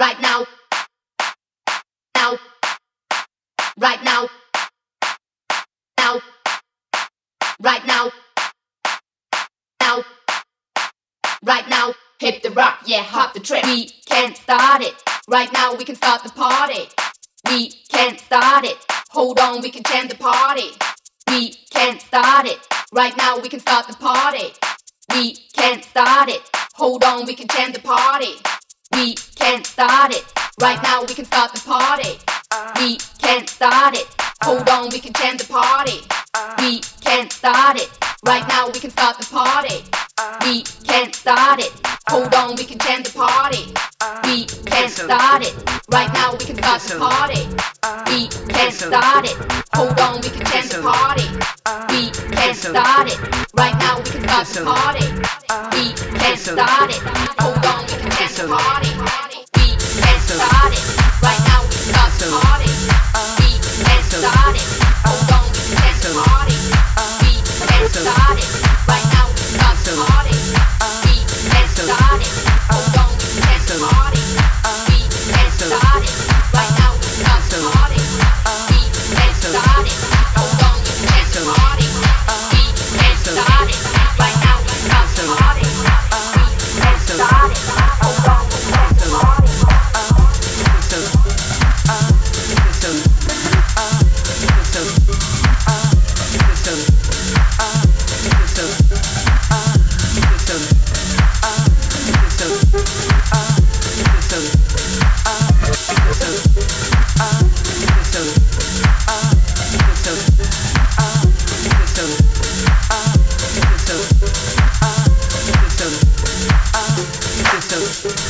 right now, now, right now, now, right now, now, right now. Hip the rock, yeah, hop the trip. We can't start it. Right now, we can start the party. We can't start it. Hold on, we can change the party. We can't start it. Right now, we can start the party. We can't start it. Hold on, we can change the party. We can't start it. Right now, we can start the party. We can't start it. Hold on, we can change the party. We can't start it. Right now, we can start the party. We can't start it. Hold on, we can change the party. We can't start it. Right now, we can start the party. We can't start it. Hold on, we can change the party. We can't start it. Right now, we can start the party. We can't start it. Hold on, we can change the party. We can't start it. Right now, we can start the party. We can't start it. Hold on, we can the party. We can't start it. Right now, we can start the party. We can't start it. Hold on, we can the party. We can't start it. Right now, we can start the party. thank you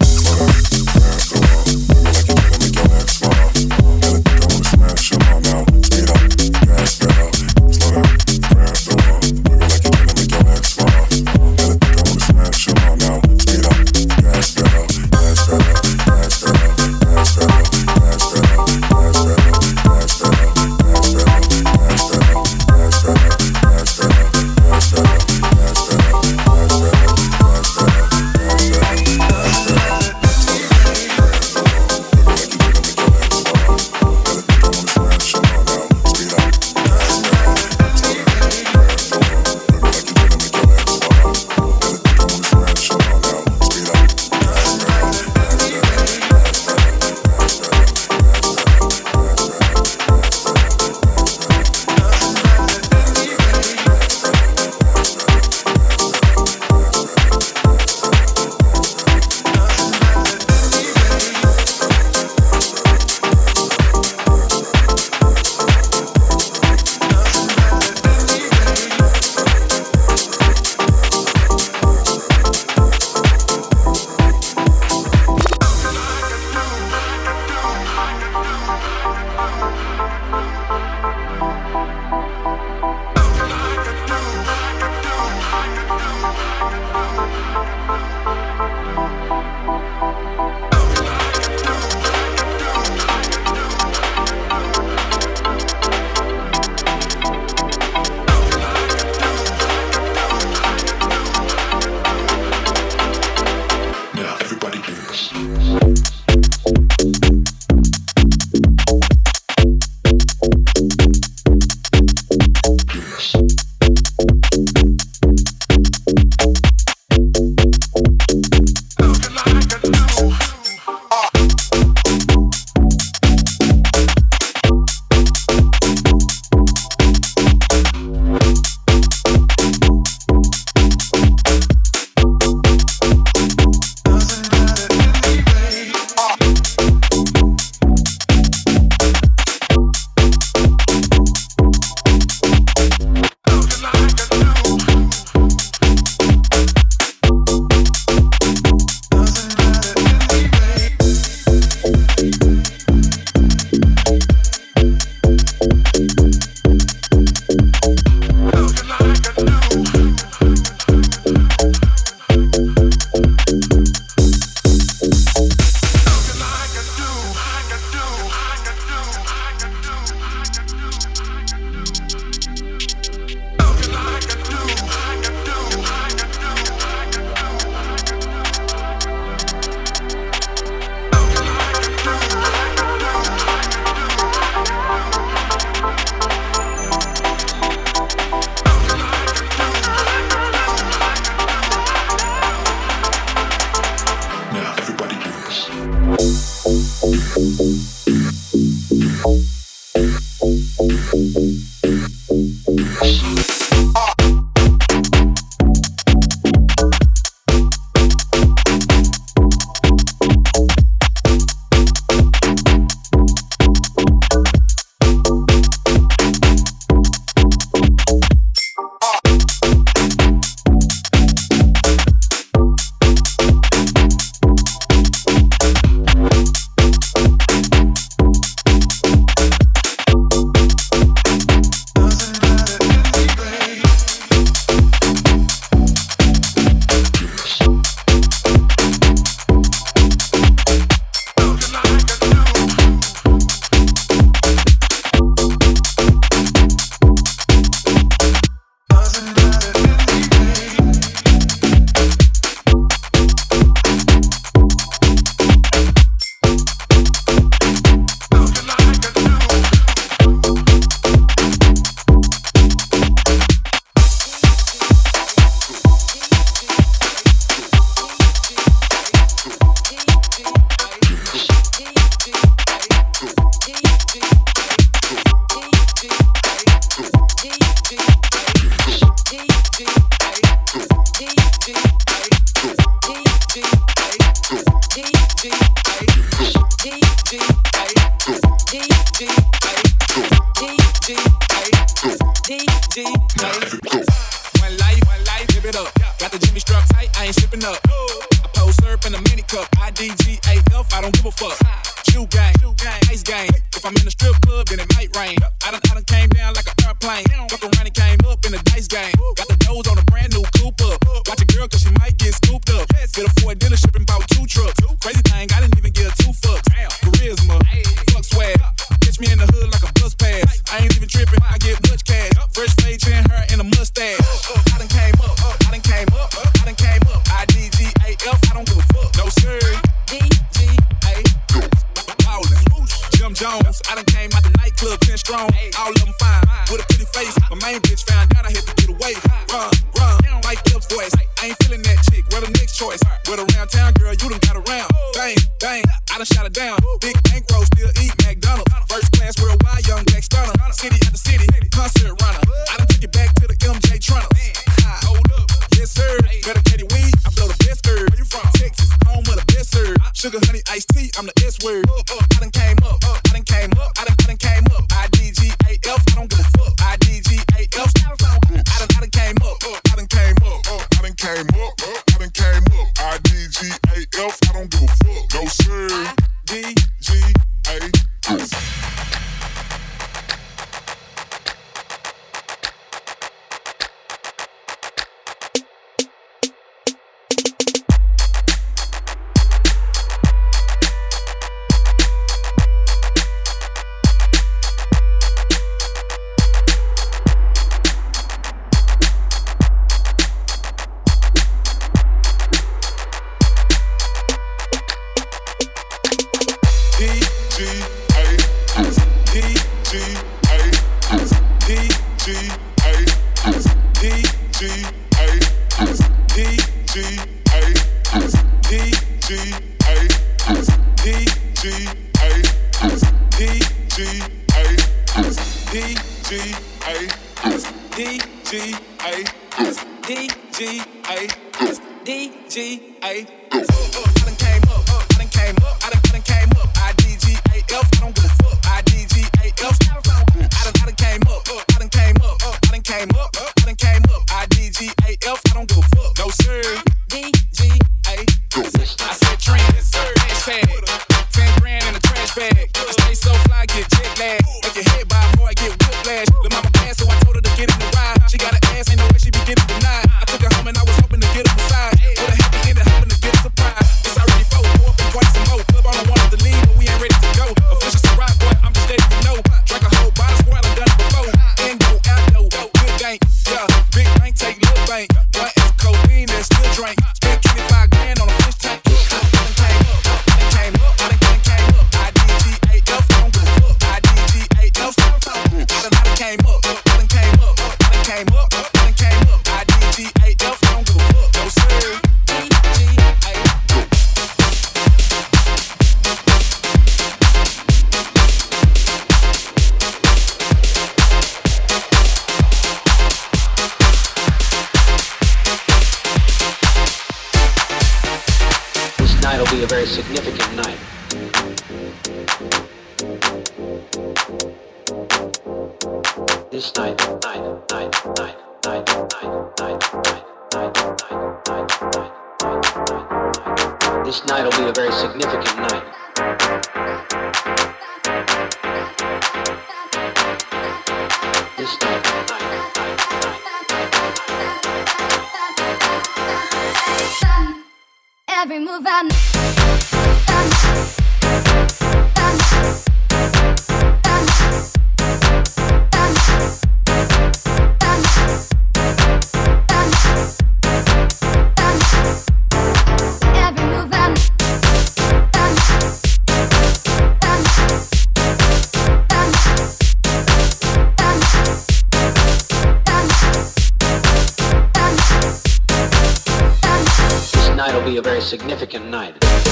significant night. Dance.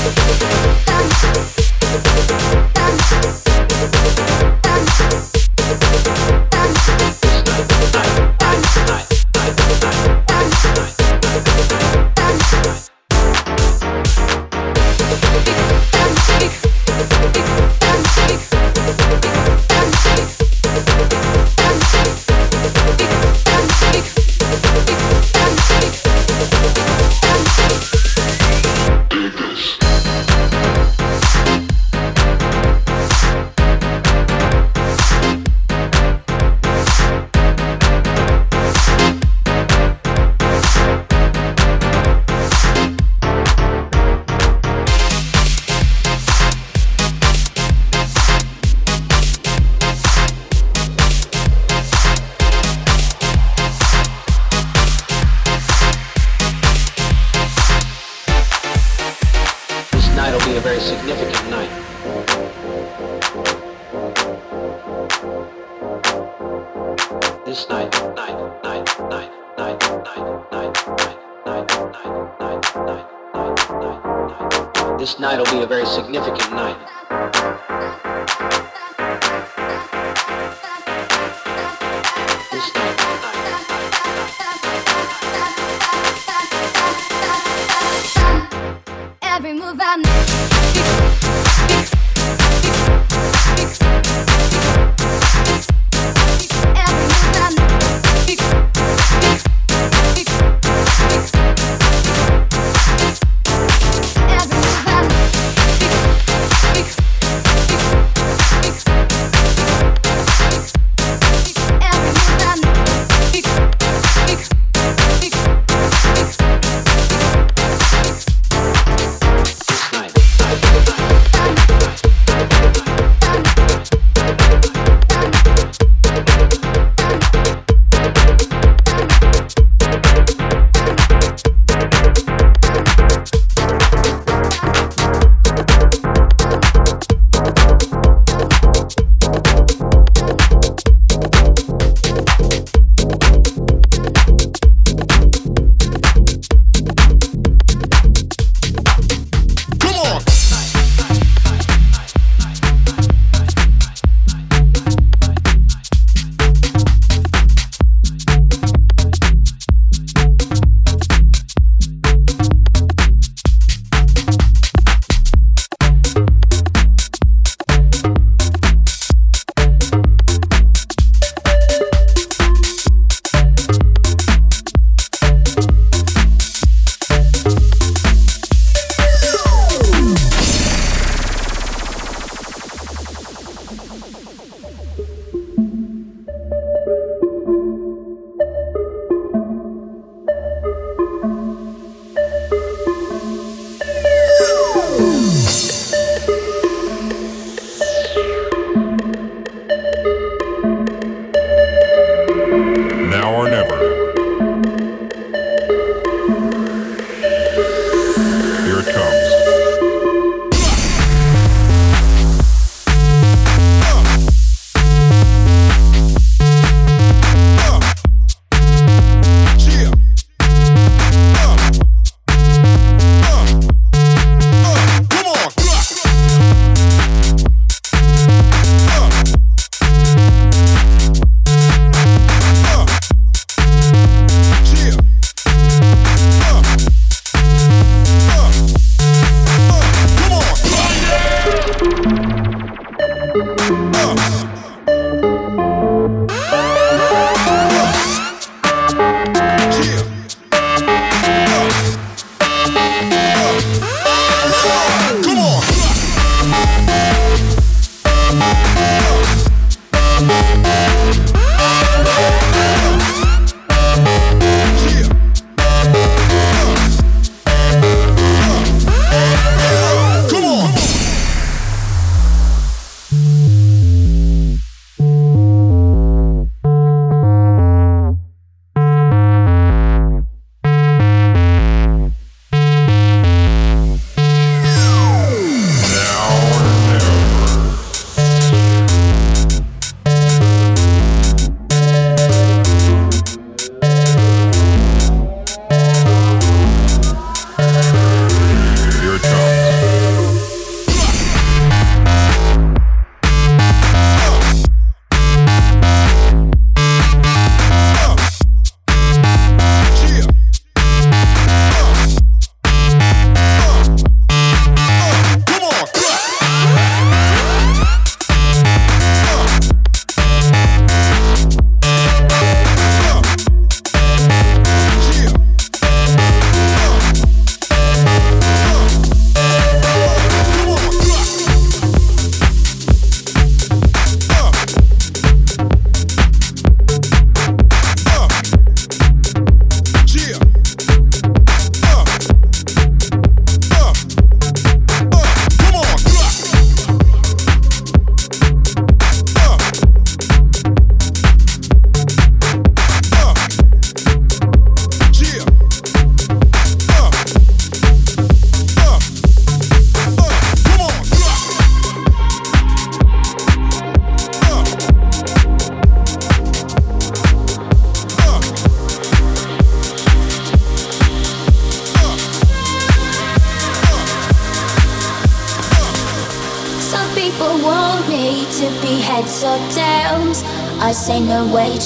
Dance. Dance.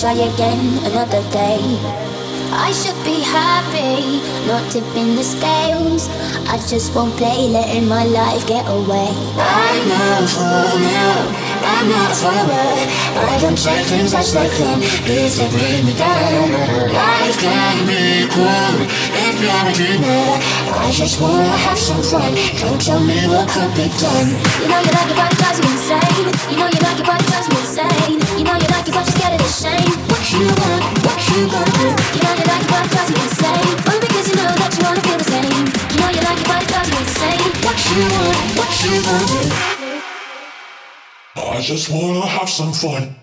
Try again another day. I should be happy, not tipping the scales. I just won't play, letting my life get away. I know for now, I'm not a. I don't say things as they come, if they bring me down. Life can be cool if you're a dreamer. I just wanna have some fun. Don't tell me what could be done. You know you like it, but it drives you insane. You know you like it, but it drives you insane. You know you like it, but you're scared of the shame. What you want, what you gonna do? You know you like it, but it drives you insane. Only because you know that you wanna feel the same. You know you like it, but it drives you insane. What you want, what you gonna do? I just wanna have some fun.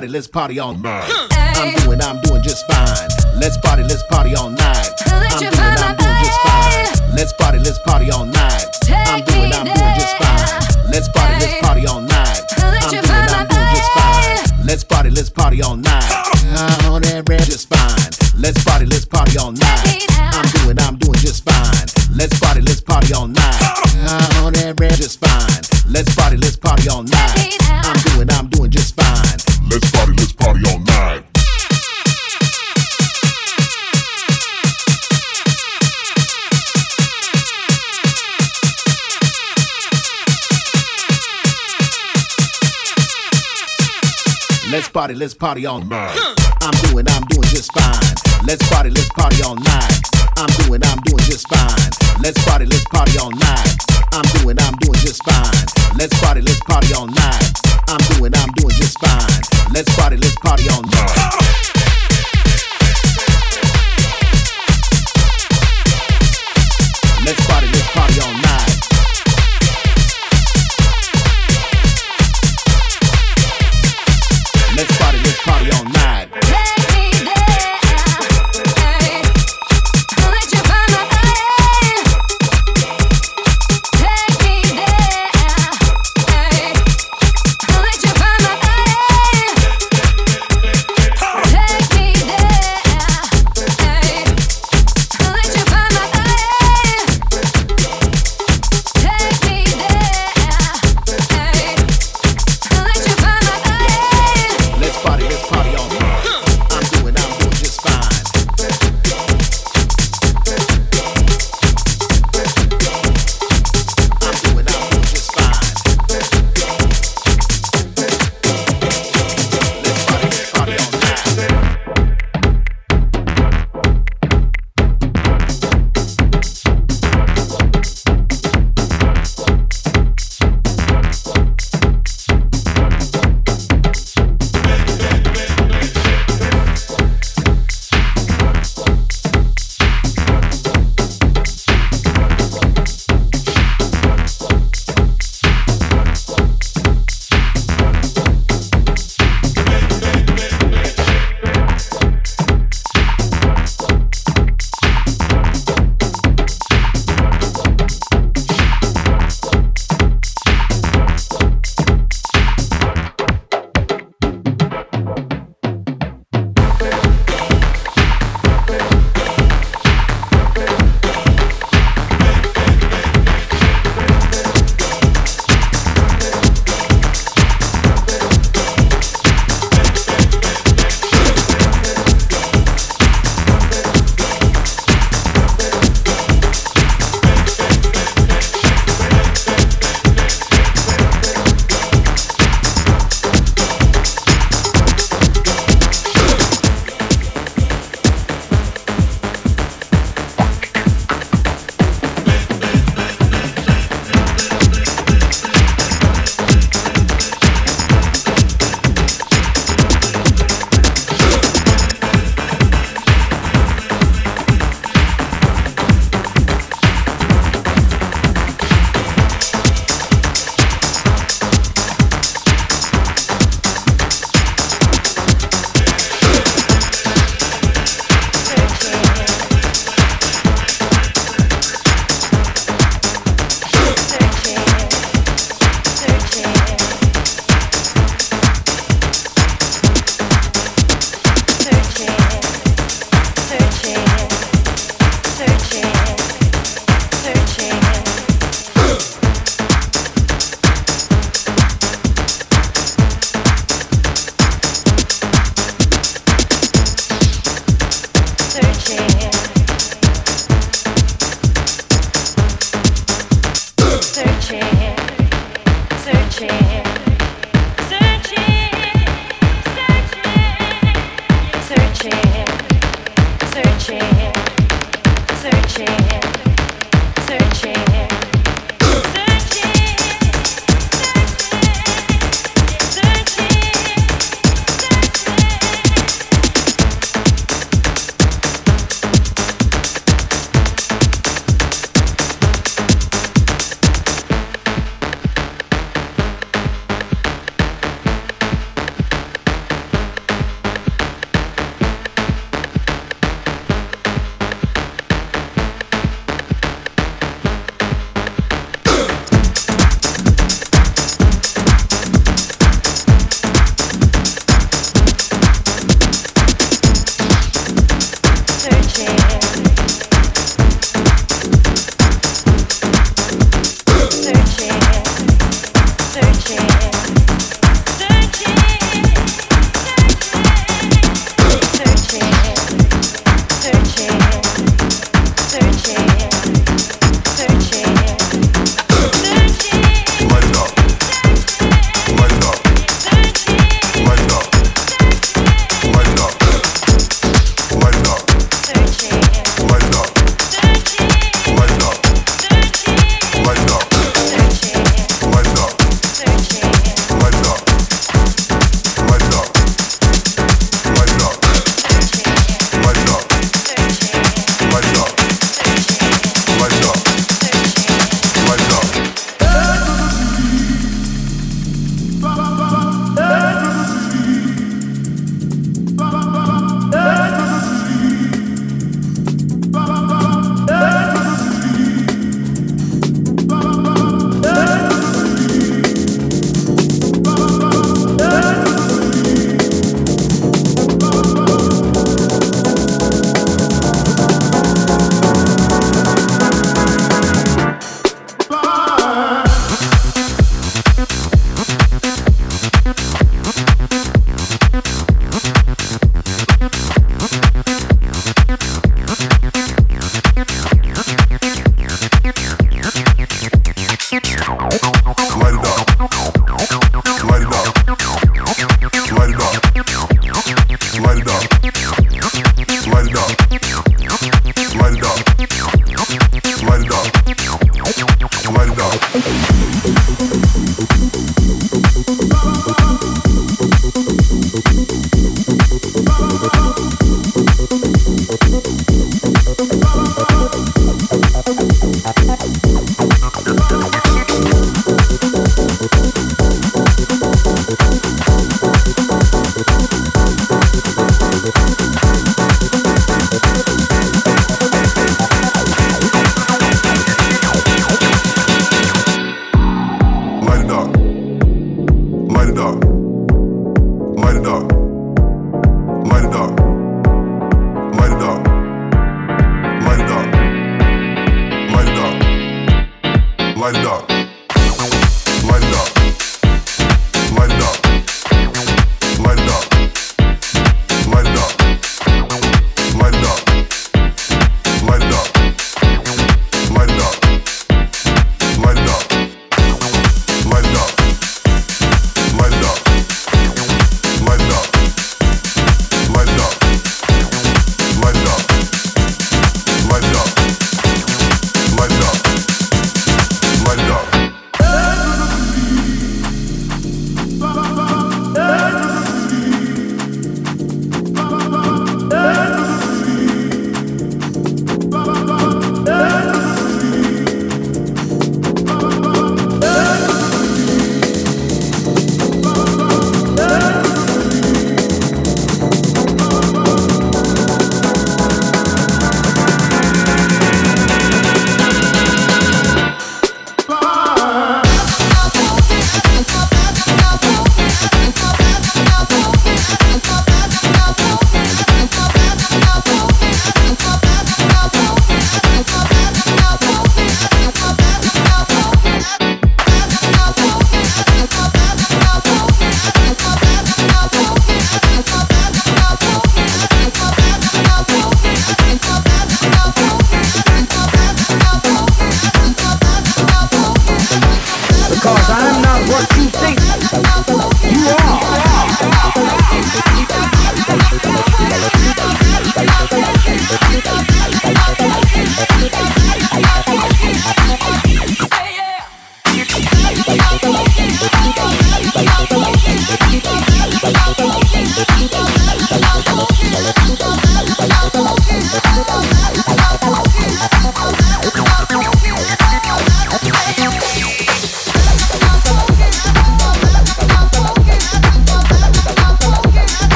party, let's party all night. I'm doing, I'm doing just fine. Let's party, let's party all night. I'm doing, I'm doing just fine. Let's party, let's party all night. I'm doing, I'm doing just fine. Let's party, let's party all night. I'm doing, I'm doing just fine. Let's party, let's party all night. I'm on that red just fine. Let's party, let's party all night. party, let's party all night. I'm doing, I'm doing just fine. Let's party, let's party all night. I'm doing, I'm doing just fine. Let's party, let's party all night. I'm doing, I'm doing just fine. Let's party, let's party all night. I'm doing, I'm doing just fine. Let's party, let's party all night. Let's party, let's party all night.